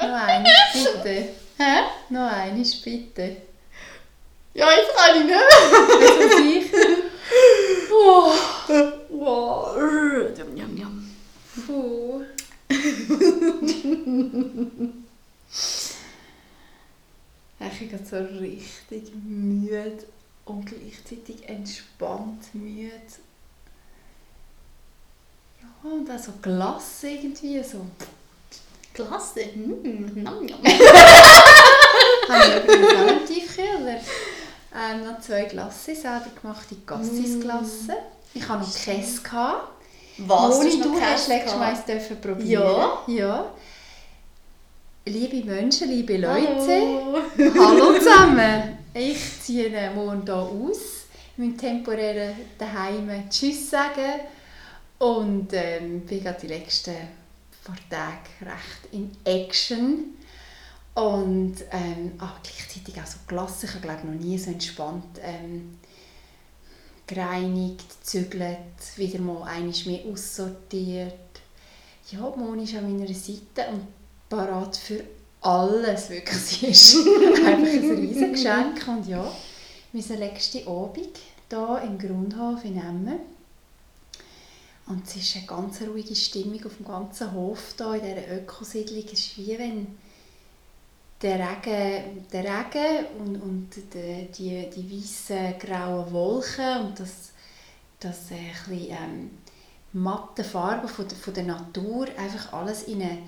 Noch eines bitte. Hä? Noch eines bitte. Ja, jetzt kann ich nicht mehr. Das was ich. Oh. Wow. Yum, yum, yum. Puh. Ich bin gerade so richtig müde und gleichzeitig entspannt müde. Ja, und auch so gelassen irgendwie. So. Klasse. Mm, nom, nom. Habe ich übrigens auch Tiefkühler. Ähm, noch zwei Glasse, selber gemachte Gassisglasse. Ich hatte noch Käse. Gehabt. Was? Moni, noch du Käse hast letztes Mal dürfen probieren. Ja. ja. Liebe Menschen, liebe Leute, Hallo. hallo zusammen. Ich ziehe morgen hier aus. Ich muss temporär daheim Tschüss sagen. Und ähm, bin gerade die letzten paar Tage recht in Action. Und ähm, ah, gleichzeitig auch so gelassen. Ich habe glaube noch nie so entspannt ähm, gereinigt, gezügelt, wieder mal einiges mehr aussortiert. Ja, Moni ist an meiner Seite und parat für alles, wirklich. Sie ist einfach ein riesiges Geschenk. Und ja, unser letzter Abend hier im Grundhof in Emmen. Und es ist eine ganz ruhige Stimmung auf dem ganzen Hof hier in dieser Ökosiedlung. Es ist wie wenn der Regen, der Regen und, und die, die, die weißen, grauen Wolken und das, das äh, ein bisschen, ähm, matte Farben von der, von der Natur einfach alles in eine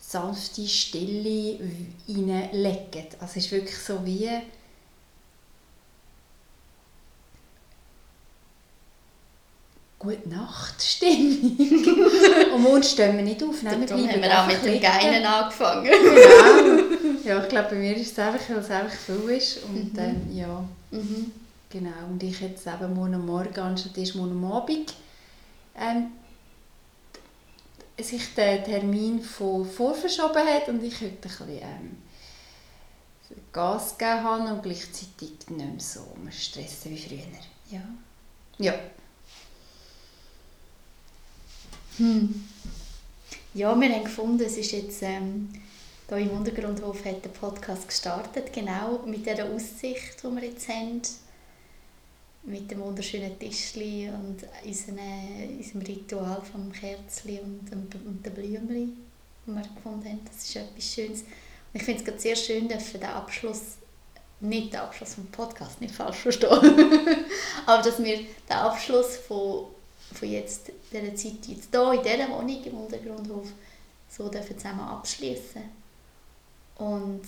sanfte Stille hineinlegen. Also es ist wirklich so wie Gute Nacht Stimmung. und morgen stehen wir nicht auf. Nein, wir haben wir auch mit dem. Geinen angefangen. Genau. Ja, ich glaube, bei mir ist es einfach, weil es einfach viel ist. Und Mhm. ähm, ja, Mhm. genau. Und ich jetzt eben morgen Morgen anstatt erst morgen Abend ähm, sich der Termin von vorverschoben hat und ich heute ein bisschen ähm, Gas gegeben habe und gleichzeitig nicht mehr so stressen wie früher. Ja. Ja. Hm. Ja, wir haben gefunden, es ist jetzt ähm, hier im Untergrundhof hat der Podcast gestartet, genau mit dieser Aussicht, die wir jetzt haben, mit dem wunderschönen Tischli und unserem, Ritual vom Kerzli und dem, und den Blümchen, die wir gefunden haben. Das ist etwas Schönes. Und ich finde es sehr schön, dass wir den Abschluss, nicht den Abschluss vom Podcast, nicht falsch verstehen, aber dass wir den Abschluss von von jetzt, dieser Zeit jetzt hier in dieser Wohnung im Untergrundhof so dürfen zusammen abschließen und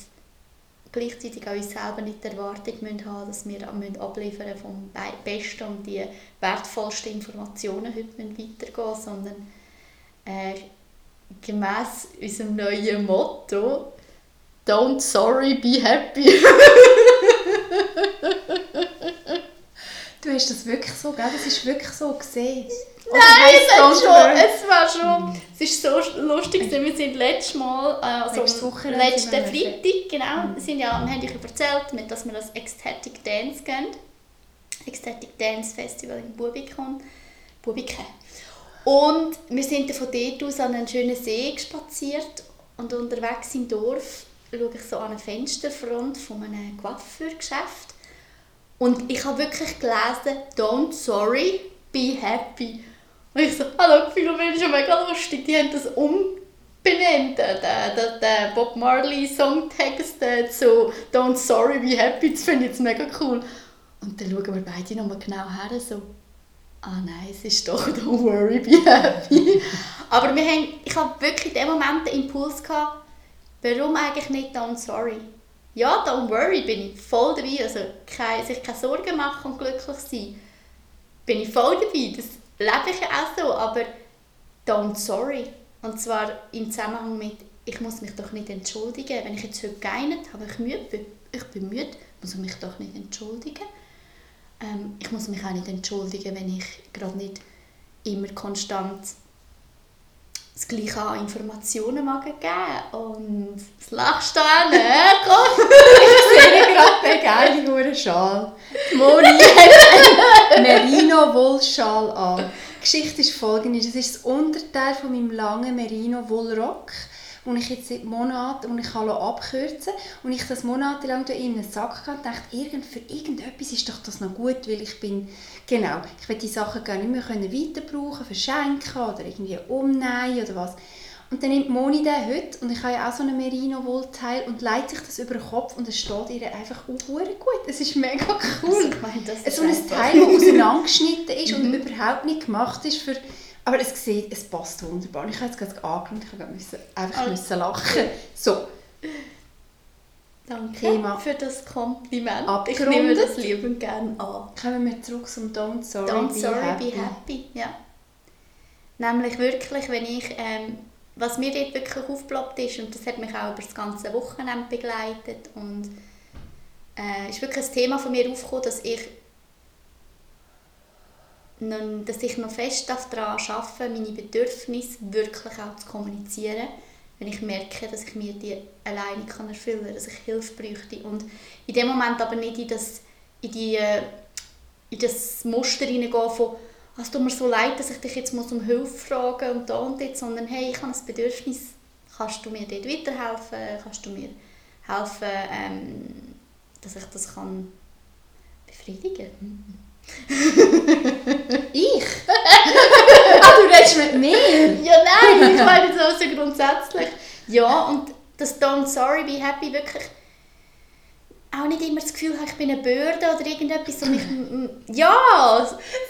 gleichzeitig auch uns selber nicht die Erwartung müssen haben dass wir müssen abliefern vom Be- Besten und die wertvollsten Informationen heute müssen sondern äh, gemäss unserem neuen Motto Don't sorry, be happy. Du hast das wirklich so, gell? Das ist wirklich so gesehen. Nein, es, schon, es war schon. Es ist so lustig, gewesen. wir sind letztes Mal, äh, also Wochenende letzten Freitag, genau, wir sind ja, haben euch erzählt, mit, dass wir das Ecstatic Dance gehen. Ecstatic Dance Festival in Bubikon. Bubiken. Und wir sind dann von dort aus an einen schönen See spaziert und unterwegs im Dorf schaue ich so an eine Fensterfront von einem Coiffeurgeschäft und ich habe wirklich gelesen, don't sorry, be happy. Und ich so, hallo, Philomene, ist ja mega lustig, die haben das umbenannt, der, der, der Bob Marley Songtext äh, zu don't sorry, be happy, das finde ich jetzt mega cool. Und dann schauen wir beide nochmal genau her, so, ah nein, es ist doch don't worry, be happy. Aber wir haben, ich habe wirklich in dem Moment den Impuls gehabt, warum eigentlich nicht don't sorry? Ja, don't worry, bin ich voll dabei. Also kein, sich keine Sorgen machen und glücklich sein, bin ich voll dabei. Das lebe ich ja auch so, aber don't sorry. Und zwar im Zusammenhang mit, ich muss mich doch nicht entschuldigen. Wenn ich jetzt heute geeinert habe, ich müde bin, ich bin müde, muss ich mich doch nicht entschuldigen. Ähm, ich muss mich auch nicht entschuldigen, wenn ich gerade nicht immer konstant das Gleiche an Informationen geben. Und das lachst du an? Komm! Ich sehe gerade den geilen Schal. Die Moni hat einen Merino-Wollschal an. Die Geschichte ist folgende. Das ist das Unterteil von meinem langen Merino-Wollrock, den ich jetzt seit Monaten und ich kann abkürzen und ich das monatelang in einen Sack hatte und dachte, irgend, für irgendetwas ist doch das noch gut, weil ich bin, genau, ich will die Sachen gerne nicht mehr weiter brauchen, verschenken oder irgendwie umnähen oder was. Und dann nimmt Moni den heute und ich habe ja auch so einen Merino-Wollteil und leitet sich das über den Kopf und es steht ihr einfach auch gut. Es ist mega cool. Also, ich meine, das so ein Teil, das auseinandergeschnitten ist und mhm. überhaupt nicht gemacht ist für... Aber es sieht, es passt wunderbar. Ich habe jetzt gerade angeschaut ich musste einfach müssen lachen. So. Danke Thema für das Kompliment. Abgerundet. Ich nehme das liebend gerne an. Kommen wir zurück zum Don't Sorry, Don't be, sorry happy. be happy. Ja. Nämlich wirklich, wenn ich... Ähm, was mir dort wirklich aufgeploppt ist, und das hat mich auch über das ganze Wochenende begleitet, und äh, ist wirklich ein Thema von mir aufgekommen, dass ich dass ich noch fest daran arbeite, meine Bedürfnisse wirklich auch zu kommunizieren, wenn ich merke, dass ich mir die alleine kann erfüllen kann, dass ich Hilfe bräuchte. Und in dem Moment aber nicht in das, in die, äh, in das Muster hineingehe von es tut mir so leid, dass ich dich jetzt muss um Hilfe fragen und da und dort, sondern hey, ich habe ein Bedürfnis, kannst du mir dort weiterhelfen, kannst du mir helfen, ähm, dass ich das kann befriedigen Ich? ah, du redest mit mir? Ja, nein, ich meine so, so grundsätzlich. Ja, und das Don't Sorry, Be Happy wirklich auch nicht immer das Gefühl habe, ich bin eine Bürde oder irgendetwas. Und ich, ja!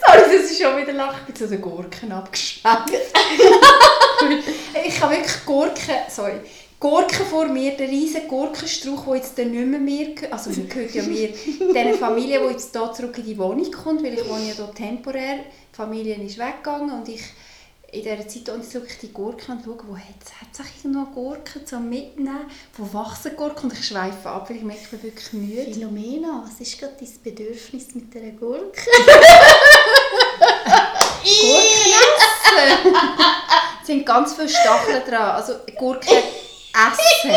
Sorry, das ist schon wieder lachen. Ich bin zu den Gurken abgeschmeckt. ich habe wirklich Gurken, sorry, Gurken vor mir, der riesige Gurkenstrauch, der jetzt nicht mehr mir gehört, also mir gehört ja mir, diese Familie, die jetzt hier zurück in die Wohnung kommt, weil ich wohne ja hier temporär, die Familie ist weggegangen und ich in dieser Zeit schaue ich die Gurken und schaue, wo hat es eigentlich noch Gurken zum Mitnehmen? Wo wachsen Gurken? Und ich schweife ab, weil ich merke, ich bin wirklich müde. Philomena, was ist gerade dein Bedürfnis mit dieser Gurke? Gurken essen! es sind ganz viele Stacheln dran. Also Gurken essen.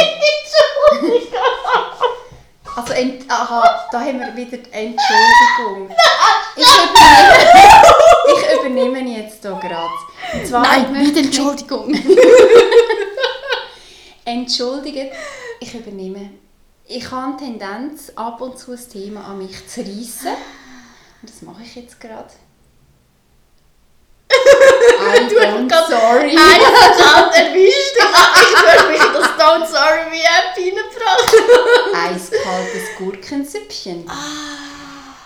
Also, aha, da haben wir wieder Entschuldigung. Ich übernehme, ich übernehme jetzt hier gerade. Nein, nicht Entschuldigung. Entschuldigt, ich übernehme. Ich habe eine Tendenz, ab und zu ein Thema an mich zu reissen. Und das mache ich jetzt gerade. Du don't sorry. Eiskalt erwischt. Ich habe mich das Don't Sorry wie App reingebracht. Eiskaltes Gurkensüppchen. Ah.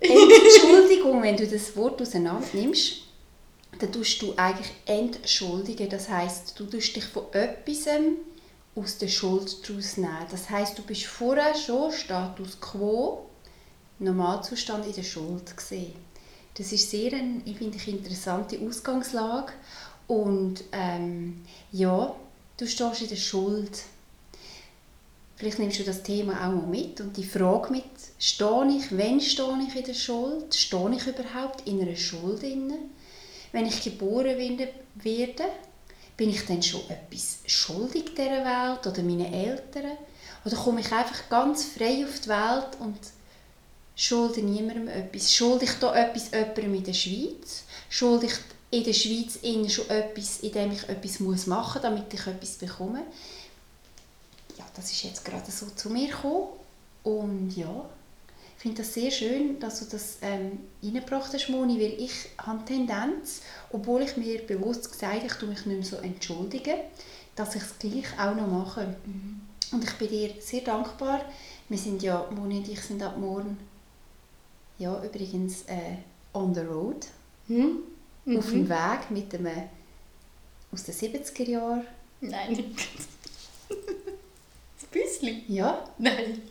Entschuldigung, wenn du das Wort auseinander nimmst dann tust du eigentlich entschuldigen. Das heißt, du tust dich von etwas aus der Schuld daraus nehmen. Das heißt, du bist vorher schon Status quo, Normalzustand in der Schuld gesehen. Das ist sehr eine, ich finde, interessante Ausgangslage und ähm, ja, du stehst in der Schuld. Vielleicht nimmst du das Thema auch mal mit und die Frage mit, stehe ich, wenn stehe ich in der Schuld? Stehe ich überhaupt in einer Schuld? Drin? wenn ich geboren werde, bin ich dann schon etwas schuldig dieser Welt oder meinen Eltern? Oder komme ich einfach ganz frei auf die Welt und schulde niemandem etwas? Schulde ich da etwas jemandem in der Schweiz? Schulde ich in der Schweiz innen schon etwas, in dem ich etwas muss machen muss, damit ich etwas bekomme? Ja, das ist jetzt gerade so zu mir gekommen. Und ja, ich finde das sehr schön, dass du das ähm, reingebracht hast, Moni, weil ich habe Tendenz, obwohl ich mir bewusst gesagt habe, ich tue mich nicht mehr so entschuldigen, dass ich es gleich auch noch mache. Mhm. Und ich bin dir sehr dankbar. Wir sind ja, Moni und ich sind ab morgen, ja, übrigens äh, on the road, mhm. auf dem mhm. Weg mit einem aus den 70er Jahren. Nein. Ein bisschen? Ja. Nein.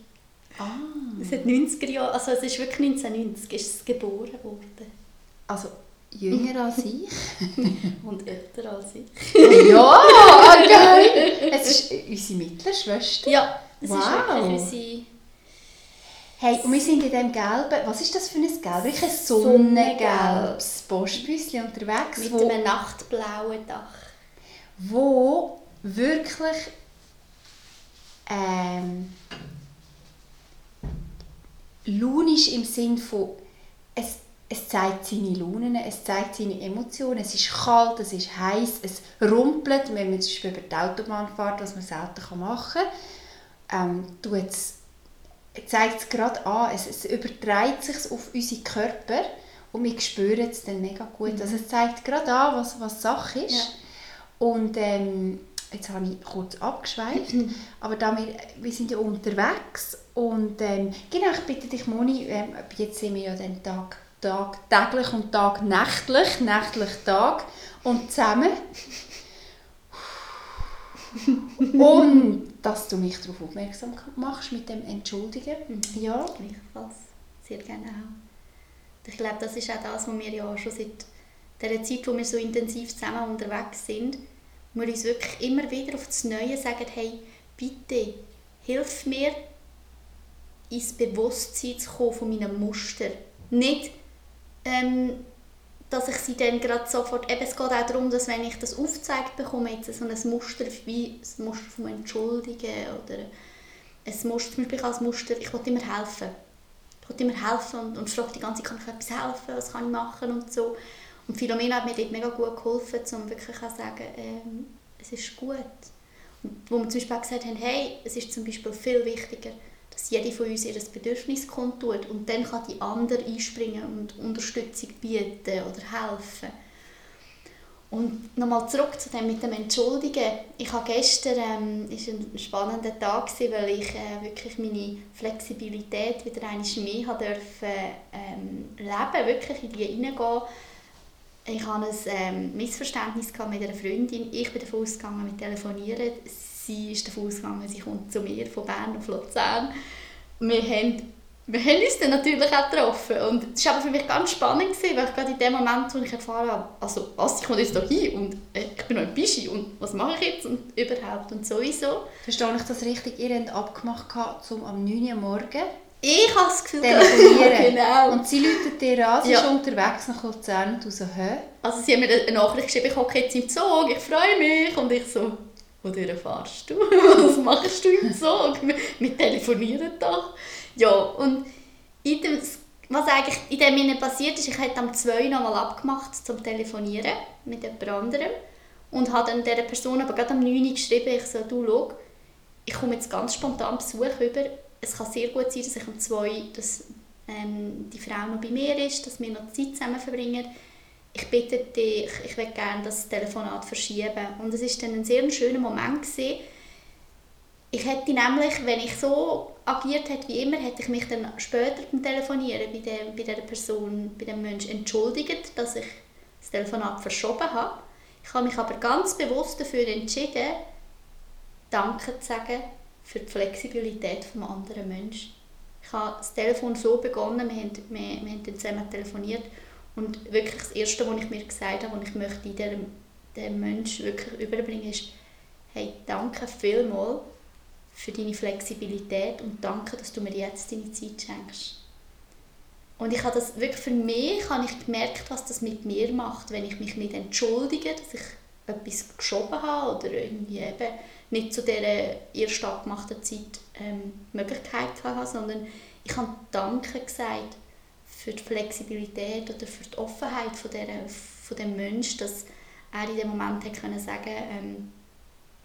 Ah. Es hat 90er Jahre, also es ist wirklich 1990 ist es geboren worden. Also jünger als ich. Und älter als ich. ja, geil! Es ist unsere Mittelschwester. Ja, es wow. ist wirklich unsere... Hey, und wir sind in diesem gelben, was ist das für ein Gelb? Wirklich ein sonnengelbes Postbüsschen unterwegs. Mit wo, einem nachtblauen Dach. Wo wirklich ähm, launisch im Sinn von, es, es es zeigt seine Launen, es zeigt seine Emotionen. Es ist kalt, es ist heiß, es rumpelt, wenn man zum Beispiel über die Autobahn fährt, was man selten machen kann. Ähm, zeigt es gerade an, es, es überträgt sich auf unsere Körper und wir spüren es dann mega gut. Mhm. Also es zeigt gerade an, was, was Sache ist. Ja. Und ähm, jetzt habe ich kurz abgeschweift, mhm. aber da wir, wir sind ja unterwegs und ähm, genau, ich bitte dich Moni, ähm, jetzt sind wir ja den Tag, Tag täglich und Tag nächtlich, nächtlich Tag und zusammen und dass du mich darauf aufmerksam machst mit dem Entschuldigen. Mhm. Ja. Gleichfalls. Sehr gerne auch. Ich glaube, das ist auch das, was wir ja schon seit der Zeit, wo wir so intensiv zusammen unterwegs sind, wo wir uns wirklich immer wieder auf das Neue sagen, hey, bitte, hilf mir, ins Bewusstsein zu kommen von meinen Muster. Nicht, ähm, dass ich sie dann gerade sofort, eben es geht auch darum, dass wenn ich das aufgezeigt bekomme, jetzt so ein Muster wie ein Muster vom Entschuldigen oder ein Muster, zum Beispiel als Muster, ich will immer helfen. Ich will immer helfen und, und frage die ganze Zeit, kann ich etwas helfen, was kann ich machen und so. Und Philomena hat mir dort mega gut geholfen, um wirklich zu sagen, ähm, es ist gut. Und wo wir zum Beispiel auch gesagt haben, hey, es ist zum Beispiel viel wichtiger, dass jede von uns ihr Bedürfnis kundtut und dann kann die andere einspringen und Unterstützung bieten oder helfen. Und nochmal zurück zu dem mit dem Entschuldigen. Ich habe gestern, ähm, ist ein spannender Tag gewesen, weil ich äh, wirklich meine Flexibilität wieder einmal mehr habe dürfen, ähm, leben, wirklich in die hineingehen ich hatte ein ähm, Missverständnis mit einer Freundin. Ich bin davon ausgegangen, mit telefonieren. Sie ist davon ausgegangen, sie kommt zu mir von Bern auf Luzern. Wir haben, wir haben uns dann natürlich auch getroffen. Und es war aber für mich ganz spannend, gewesen, weil ich gerade in dem Moment, wo ich erfahren habe, also was, ich komme jetzt hier und äh, ich bin noch in Bischi und was mache ich jetzt und überhaupt und sowieso. Verstehe ich das richtig? Ihr habt abgemacht, um am 9 Uhr morgen ich habe das Gefühl, telefonieren. genau. Und sie läutet dir an, sie ja. ist unterwegs nach Luzern und du so, hä? Also sie haben mir eine Nachricht geschrieben, ich hocke jetzt im Zug, ich freue mich. Und ich so, wohin fahrst du? Was machst du im Zug? Wir telefonieren doch. Ja, und in dem, was eigentlich in dem Sinne passiert ist, ich hatte am 2 nochmal abgemacht zum Telefonieren mit jemand anderem und habe dann dieser Person aber gerade am 9 geschrieben, ich so, du schau, ich komme jetzt ganz spontan Besuch über, es kann sehr gut sein, dass ich um zwei, dass ähm, die Frau noch bei mir ist, dass wir noch Zeit zusammen verbringen. Ich bitte dich, ich würde gerne das Telefonat verschieben. Und es war dann ein sehr schöner Moment. Gewesen. Ich hätte nämlich, wenn ich so agiert hätte wie immer, hätte ich mich dann später beim Telefonieren bei, der, bei dieser Person, bei dem Menschen entschuldigt, dass ich das Telefonat verschoben habe. Ich habe mich aber ganz bewusst dafür entschieden, Danke zu sagen für die Flexibilität des anderen Menschen. Ich habe das Telefon so begonnen, wir haben, wir, wir haben zusammen telefoniert und wirklich das Erste, was ich mir gesagt habe, was ich möchte dem, dem Menschen wirklich überbringen, ist, hey, danke vielmals für deine Flexibilität und danke, dass du mir jetzt deine Zeit schenkst. Und ich habe das wirklich für mich habe ich gemerkt, was das mit mir macht, wenn ich mich nicht entschuldige, dass ich etwas geschoben habe oder irgendwie eben nicht zu dieser erst abgemachten Zeit ähm, Möglichkeit hatte, sondern ich habe Danke gesagt für die Flexibilität oder für die Offenheit von, dieser, von dem Menschen, dass er in dem Moment hat können sagen ähm,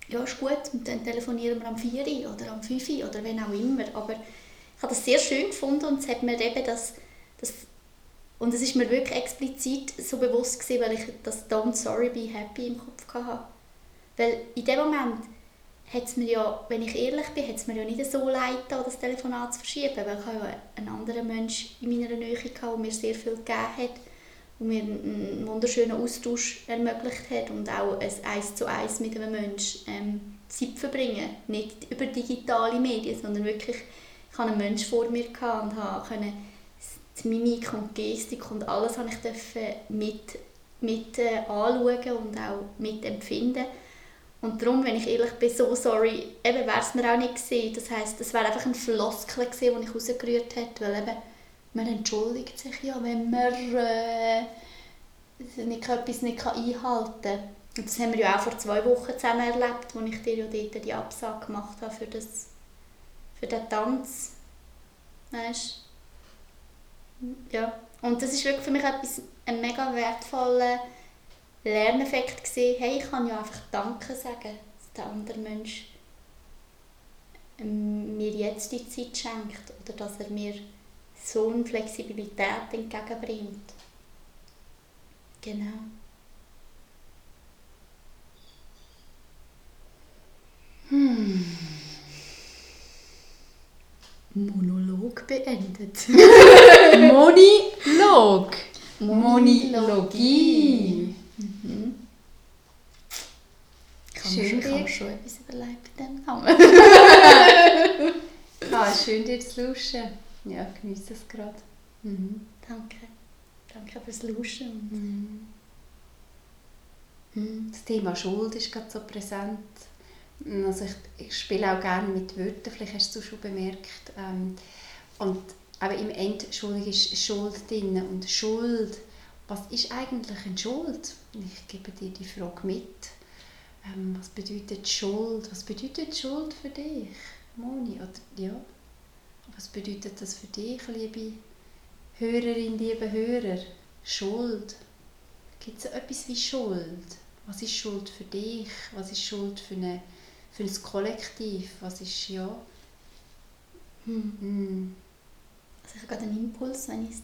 ja, ist gut, dann telefonieren wir am 4 oder am 5 oder wenn auch immer. Aber ich habe das sehr schön gefunden und es hat mir eben das, das und es ist mir wirklich explizit so bewusst gewesen, weil ich das Don't Sorry, Be Happy im Kopf hatte. Weil in dem Moment hat es mir ja, wenn ich ehrlich bin, hat es mir ja nicht so leid das Telefonat zu verschieben, weil ich ja einen anderen Menschen in meiner Nähe hatte, der mir sehr viel gegeben hat und mir einen wunderschönen Austausch ermöglicht hat und auch ein Eins zu Eins mit einem Menschen ähm, Zeit verbringen. Nicht über digitale Medien, sondern wirklich, ich hatte einen Menschen vor mir und konnte die Mimik und Gestik und alles habe ich mit, mit äh, anschauen und auch mitempfinden. Und darum, wenn ich ehrlich bin, so sorry, eben wäre es mir auch nicht gewesen. Das heisst, es wäre einfach ein Floskel gewesen, den ich rausgerührt hätte, weil eben, man entschuldigt sich ja, wenn man äh, nicht, etwas nicht einhalten kann. Und das haben wir ja auch vor zwei Wochen zusammen erlebt, als ich dir ja dort die Absage gemacht habe für, das, für den Tanz. Weißt Ja, Und das ist wirklich für mich etwas, ein mega wertvoller Lerneffekt gewesen. Hey, ich kann ja einfach Danke sagen, dass der andere Mensch ähm, mir jetzt die Zeit schenkt oder dass er mir so eine Flexibilität entgegenbringt. Genau. Hm. Monolog beendet. Monolog. Monologie. Mhm. Ich habe mir Schön ich habe dir. mir schon etwas überlegt in diesem Namen. Ah, schön dir zu lauschen. Ja, genieße es gerade. Mhm. Danke. Danke fürs Lauschen. Mhm. Mhm. Das Thema Schuld ist gerade so präsent. Also ich, ich spiele auch gerne mit Wörtern, vielleicht hast du es schon bemerkt. Ähm, und aber im Endschuldig ist Schuld drin. Und Schuld, was ist eigentlich eine Schuld? Ich gebe dir die Frage mit. Ähm, was bedeutet Schuld? Was bedeutet Schuld für dich, Moni? Oder, ja. Was bedeutet das für dich, liebe Hörerin, liebe Hörer? Schuld. Gibt es etwas wie Schuld? Was ist Schuld für dich? Was ist Schuld für, eine, für ein Kollektiv? Was ist, ja... Hm. Mm. Also ich habe gerade einen Impuls, wenn ich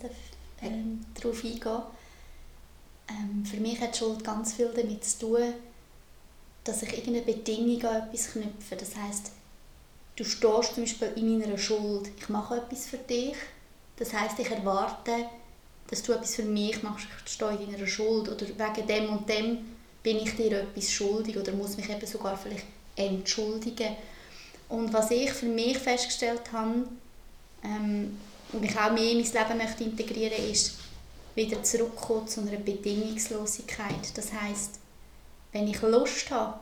ähm, darauf eingehe. Ähm, für mich hat Schuld ganz viel damit zu tun, dass ich irgendeine Bedingung an etwas knüpfe. Das heißt, du stehst zum Beispiel in meiner Schuld. Ich mache etwas für dich. Das heißt, ich erwarte, dass du etwas für mich machst. Ich stehe in deiner Schuld. Oder wegen dem und dem bin ich dir etwas schuldig oder muss mich eben sogar vielleicht entschuldigen. Und was ich für mich festgestellt habe, ähm, und ich auch mehr in mein Leben möchte integrieren ist, wieder zurückkommen zu einer Bedingungslosigkeit. Das heißt, wenn ich Lust habe,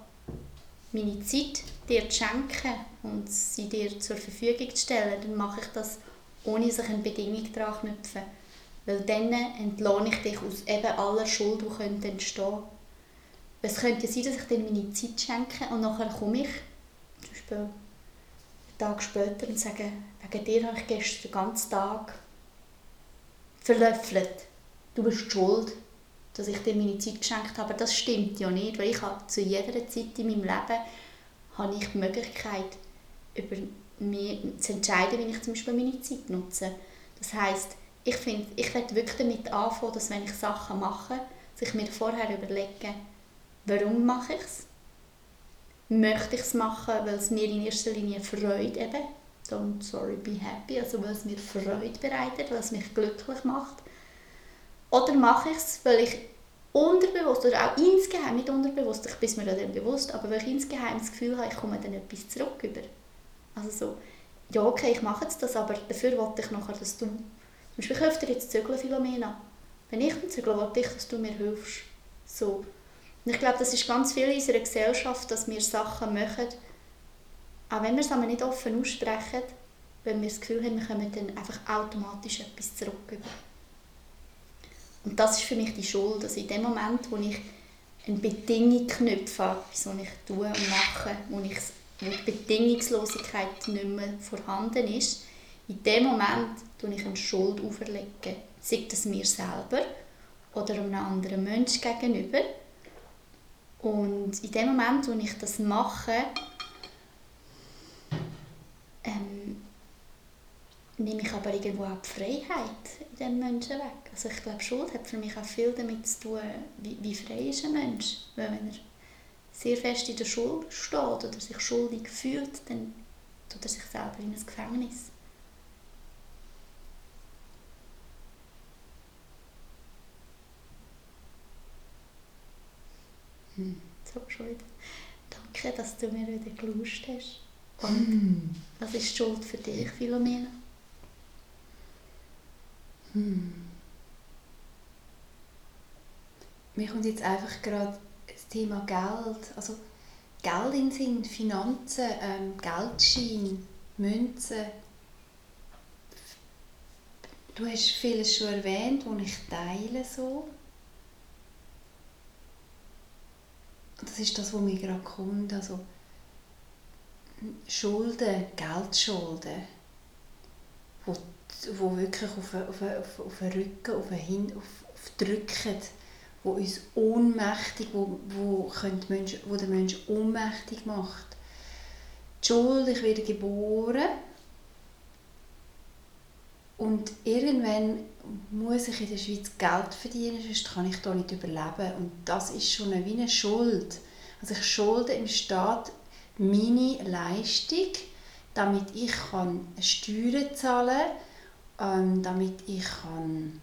meine Zeit dir zu schenken und sie dir zur Verfügung zu stellen, dann mache ich das, ohne dass ich eine Bedingung daran knüpfe. Weil dann entlohne ich dich aus eben aller Schuld, die könnte entstehen Es könnte sein, dass ich dir meine Zeit schenke und nachher komme ich, zum Beispiel einen Tag später, und sage, wegen dir habe ich gestern den ganzen Tag verlöffelt. Du bist schuld, dass ich dir meine Zeit geschenkt habe. Das stimmt ja nicht, weil ich habe zu jeder Zeit in meinem Leben habe ich die Möglichkeit, über mich zu entscheiden, wie ich zum Beispiel meine Zeit nutze. Das heisst, ich finde, ich werde wirklich damit anfangen, dass wenn ich Sachen mache, sich mir vorher überlegen, warum mache ich es? Möchte ich es machen, weil es mir in erster Linie Freude eben, don't sorry, be happy, also weil es mir Freude bereitet, weil es mich glücklich macht. Oder mache ich es, weil ich unterbewusst oder auch insgeheim, nicht unterbewusst, ich bin mir dann bewusst, aber weil ich insgeheim das Gefühl habe, ich komme dann etwas zurück über. Also so, ja okay, ich mache jetzt das, aber dafür wollte ich nachher, dass du, zum Beispiel ich helfe dir jetzt zügeln, Philomena. Wenn ich dann zügle, wollte ich, dass du mir hilfst. So. Und ich glaube, das ist ganz viel in unserer Gesellschaft, dass wir Sachen machen, auch wenn wir es aber nicht offen aussprechen, wenn wir das Gefühl haben, wir kommen dann einfach automatisch etwas zurück über. Und das ist für mich die Schuld, dass in dem Moment, wo ich eine Bedingung knüpfe, was ich tue und mache, wo, ich, wo die Bedingungslosigkeit nicht mehr vorhanden ist, in dem Moment tue ich eine Schuld auferlegen. Sei das mir selber oder einem anderen Menschen gegenüber. Und in dem Moment, wo ich das mache, ähm, nehme ich aber irgendwo auch die Freiheit in diesem Menschen weg. Also ich glaube, Schuld hat für mich auch viel damit zu tun, wie, wie frei ist ein Mensch. Weil wenn er sehr fest in der Schuld steht oder sich schuldig fühlt, dann tut er sich selber in ein Gefängnis. Hm. So, schon wieder. Danke, dass du mir wieder gelauscht hast. Und was ist die Schuld für dich, Philomena? Hm. Mir kommt jetzt einfach gerade das Thema Geld, also Geld in Sinn, Finanzen, ähm, Geldschein, Münzen. Du hast vieles schon erwähnt, was ich teile so. Das ist das, was mir gerade kommt. Also Schulden, Geldschulden, wo wo wirklich auf, auf, auf, auf den Rücken, auf den Hin, auf, auf drücken, wo uns ohnmächtig, wo, wo, Menschen, wo den Menschen ohnmächtig macht. Die Schuld, ich werde geboren und irgendwann muss ich in der Schweiz Geld verdienen, sonst kann ich hier nicht überleben. Und das ist schon eine, wie eine Schuld. Also ich schulde im Staat meine Leistung, damit ich kann Steuern zahlen kann, ähm, damit ich kann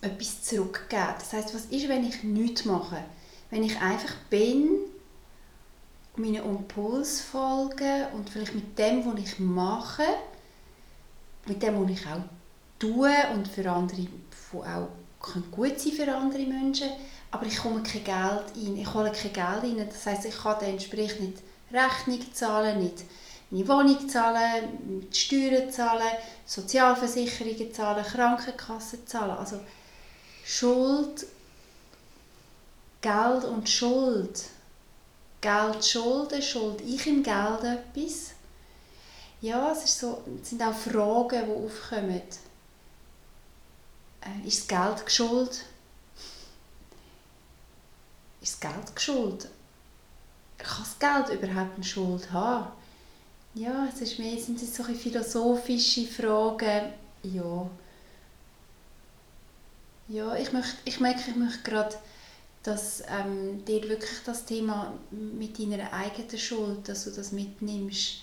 etwas zurückgeben kann. Das heißt, was ist, wenn ich nichts mache? Wenn ich einfach bin, meinen Impuls folge und vielleicht mit dem, was ich mache, mit dem, was ich auch tue und für andere, wo auch gut sein für andere Menschen, aber ich komme kein Geld ein, ich hole kein Geld rein, das heißt, ich kann dann entsprechend nicht Rechnung zahlen, nicht meine Wohnung zahlen, die Steuern zahlen, Sozialversicherungen zahlen, Krankenkassen zahlen, also Schuld, Geld und Schuld, Geld, Schulden, Schuld ich im Geld etwas, ja, es, ist so, es sind auch Fragen, die aufkommen. Äh, ist das Geld geschuld? Ist das Geld geschuld? Kann das Geld überhaupt eine Schuld haben? Ja, es ist mehr, sind es solche philosophische Fragen. Ja. Ja, ich, möchte, ich merke, ich möchte gerade, dass ähm, dir wirklich das Thema mit deiner eigenen Schuld, dass du das mitnimmst,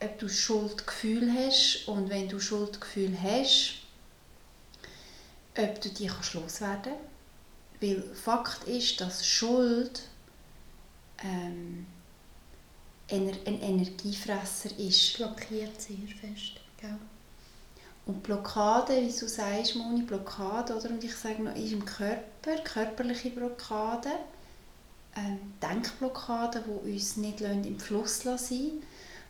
ob du Schuldgefühl hast und wenn du Schuldgefühl hast, ob du kannst loswerden Weil Fakt ist, dass Schuld ähm, ein Energiefresser ist. Blockiert sehr fest, gell? Und Blockade, wie du sagst, Moni, Blockade, oder? Und ich sage noch, ist im Körper, körperliche Blockade, ähm, Denkblockaden, die uns nicht im Fluss sein lassen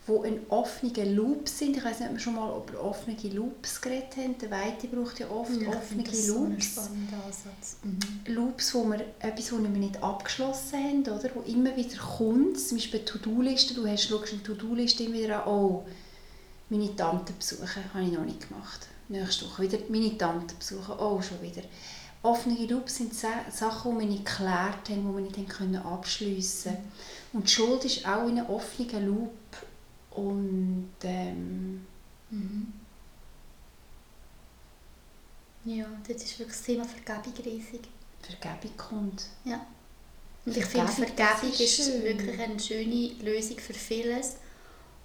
wo ein offener Loop sind. Ich weiß nicht, ob wir schon mal über offene Loops geredet haben. Der Weite braucht ja oft ja, offene das Loops. So mhm. Loops, wo wir etwas, das wir nicht abgeschlossen haben, oder? wo immer wieder kommt. Zum Beispiel To-Do-Liste. Du hast, schaust eine To-Do-Liste immer wieder an, oh, meine Tante besuchen, habe ich noch nicht gemacht. Nächste Woche wieder meine Tante besuchen, oh, schon wieder. Offene Loops sind Sachen, die wir nicht geklärt haben, die wir nicht abschliessen können. Und die Schuld ist auch in einem offenen Loop und ähm, mhm. ja, das ist wirklich das Thema Vergebung riesig. Vergebung kommt. Ja. Und ich finde, Vergebung ist, ist wirklich eine schöne Lösung für vieles.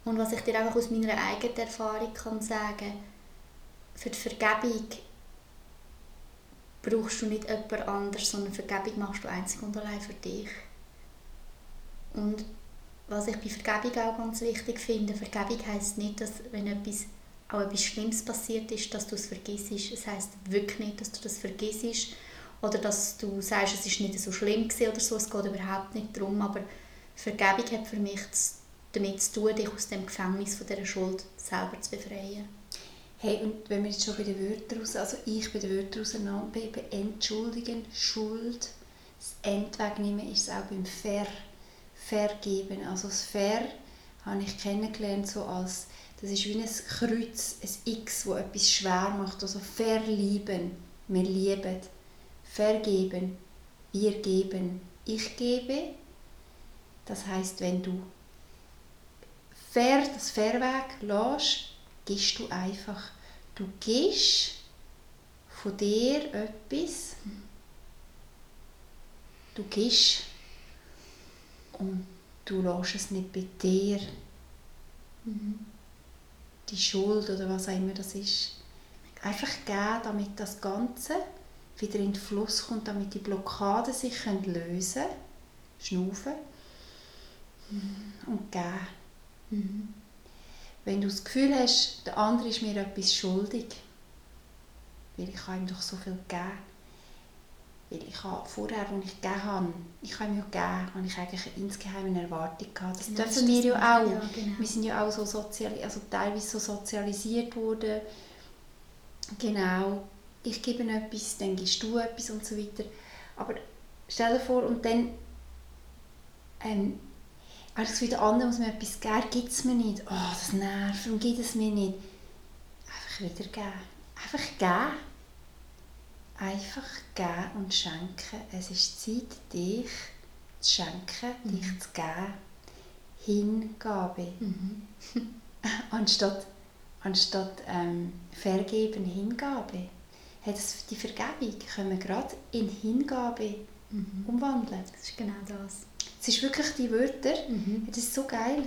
Und was ich dir einfach aus meiner eigenen Erfahrung kann sagen für die Vergebung brauchst du nicht jemand anderes, sondern Vergebung machst du einzig und allein für dich. Und was ich bei Vergebung auch ganz wichtig finde, Vergebung heisst nicht, dass wenn etwas, auch etwas Schlimmes passiert ist, dass du es vergisst. Es heisst wirklich nicht, dass du das vergisst oder dass du sagst, es ist nicht so schlimm oder so. Es geht überhaupt nicht darum, aber Vergebung hat für mich damit zu tun, dich aus dem Gefängnis von dieser Schuld selber zu befreien. Hey, und wenn wir jetzt schon bei den Wörtern raus, also ich bei den Wörtern auseinander, entschuldigen, Schuld, das Endwegnehmen ist es auch beim Ver vergeben. Also das Ver habe ich kennengelernt so als, das ist wie ein Kreuz, ein X, wo etwas schwer macht. Also verlieben, wir lieben. Vergeben, wir geben, ich gebe. Das heißt, wenn du fair, das Fairweg lässt, gibst du einfach. Du gibst von dir etwas. Du gibst und du lässt es nicht bei dir. Mhm. Die Schuld oder was auch immer das ist. Einfach geben, damit das Ganze wieder in den Fluss kommt, damit die Blockaden sich lösen können. Schnaufen. Mhm. Und geben. Mhm. Wenn du das Gefühl hast, der andere ist mir etwas schuldig, weil ich ihm doch so viel geben weil ich habe vorher, als ich gegeben habe, ich habe mir gegeben, habe ich eigentlich insgeheim eine Erwartung gehabt. Das genau, dürfen wir ja auch. Ja, genau. Wir sind ja auch so sozial, also teilweise so sozialisiert worden. Genau, ich gebe etwas, dann gibst du etwas und so weiter. Aber stell dir vor, und dann ähm, habe ich das Gefühl, der andere muss mir etwas geben, gibt es mir nicht. Oh, das nervt, warum gibt es mir nicht? einfach wieder geben. Einfach geben. Einfach geben und schenken. Es ist Zeit, dich zu schenken, mhm. dich zu geben. Hingabe. Mhm. anstatt anstatt ähm, Vergeben, Hingabe. Hey, das, die Vergebung können wir gerade in Hingabe mhm. umwandeln. Das ist genau das. Es ist wirklich die Wörter, mhm. das ist so geil.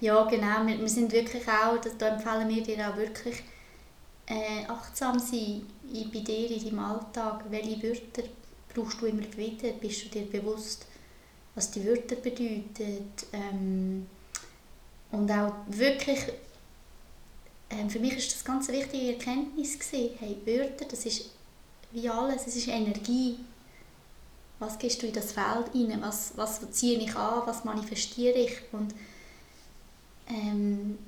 Ja, genau. Wir, wir sind wirklich auch, da empfehlen wir dir auch wirklich äh, achtsam sein bei dir in deinem Alltag. Welche Wörter brauchst du immer wieder? Bist du dir bewusst, was die Wörter bedeuten? Ähm, und auch wirklich, ähm, für mich ist das ganz wichtige Erkenntnis gewesen. Hey, Wörter, das ist wie alles, es ist Energie was gehst du in das Feld rein, was, was ziehe ich an, was manifestiere ich und ähm,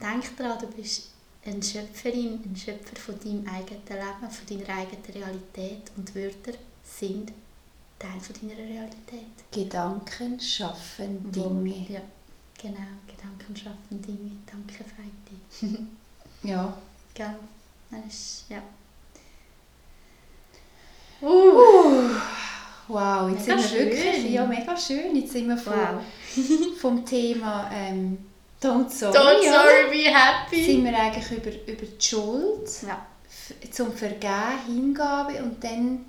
denk daran, du bist eine Schöpferin, ein Schöpfer von deinem eigenen Leben, von deiner eigenen Realität und Wörter sind Teil von deiner Realität. Gedanken schaffen Dinge. Ja, genau, Gedanken schaffen Dinge. Danke, Feiti. ja. Genau, das ist, ja. Uh. uh. Wow, jetzt mega sind wir wirklich, ja mega schön, jetzt sind wir vom, wow. vom Thema ähm, Don't Sorry, Don't sorry be happy. sind wir eigentlich über, über die Schuld, ja. zum Vergehen, Hingabe und dann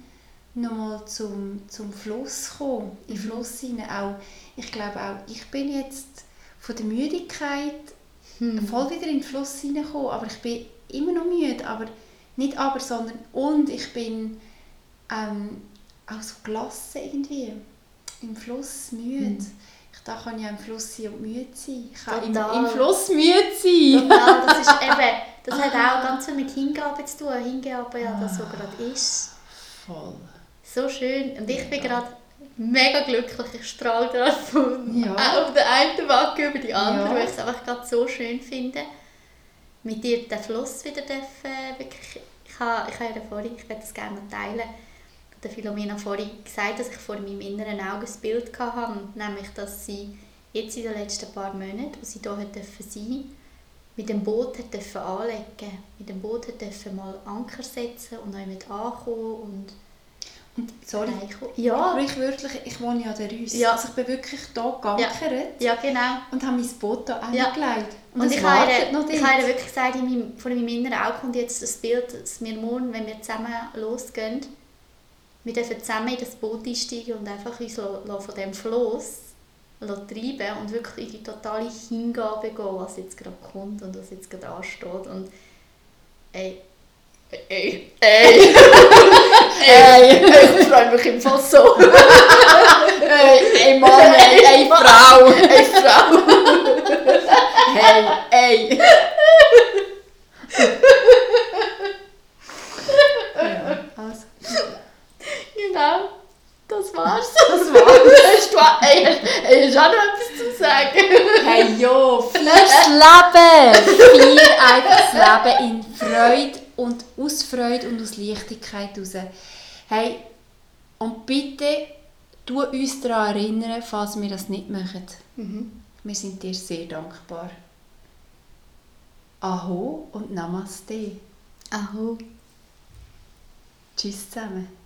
nochmal zum, zum Fluss kommen, in den mhm. Fluss hinein. Auch, ich glaube auch, ich bin jetzt von der Müdigkeit hm. voll wieder in den Fluss hineingekommen, aber ich bin immer noch müde, aber nicht aber, sondern und ich bin ähm, auch so gelassen irgendwie. Im Fluss müde. Mhm. Ich da kann ja im Fluss sein und müde sein. Ich kann im, im, Fluss müde sein. Total, das ist eben, das hat auch ganz viel mit Hingabe zu tun. Hingabe ja das, was gerade ist. Voll. So schön. Und ich bin gerade mega glücklich. Ich strahle gerade von ja. auf der einen Wacke über die andere, ja. weil ich es einfach gerade so schön finde. Mit dir den Fluss wieder dürfen, wirklich, ich habe, ich habe ja vorhin, ich werde das gerne teilen, der Philomena vorhin gesagt, dass ich vor meinem inneren Auge ein Bild hatte, nämlich, dass sie jetzt in den letzten paar Monaten, wo sie hier sein durfte, mit dem Boot hat anlegen mit dem Boot hat mal Anker setzen und auch mit ankommen und und sorry, ja. wirklich, ich wohne ja an der Rüss. Ja. Also ich bin wirklich hier geankert. Ja. ja, genau. Und habe mein Boot hier ja. angelegt. Und, und ich habe ihr wirklich gesagt, in meinem, vor meinem inneren Auge kommt jetzt das Bild, dass wir morgen, wenn wir zusammen losgehen, wir dürfen zusammen in das Boot einsteigen und einfach uns von dem Floss treiben und wirklich in die totale Hingabe gehen, was jetzt gerade kommt und was jetzt gerade ansteht. Und ey, ey, ey, ey, ich freue mich im Fall so. ey, ey Mann, ey, ey Frau, ey Frau. hey, ey. Genau. Das war's. Das war's. hast du ey, hast auch noch etwas zu sagen? Hey, jo, feier's Leben! Feier einfach das Leben in Freude und aus Freude und aus Leichtigkeit raus. Hey, und bitte tu uns daran erinnern, falls wir das nicht machen. Mhm. Wir sind dir sehr dankbar. Aho und Namaste. Aho. Tschüss zusammen.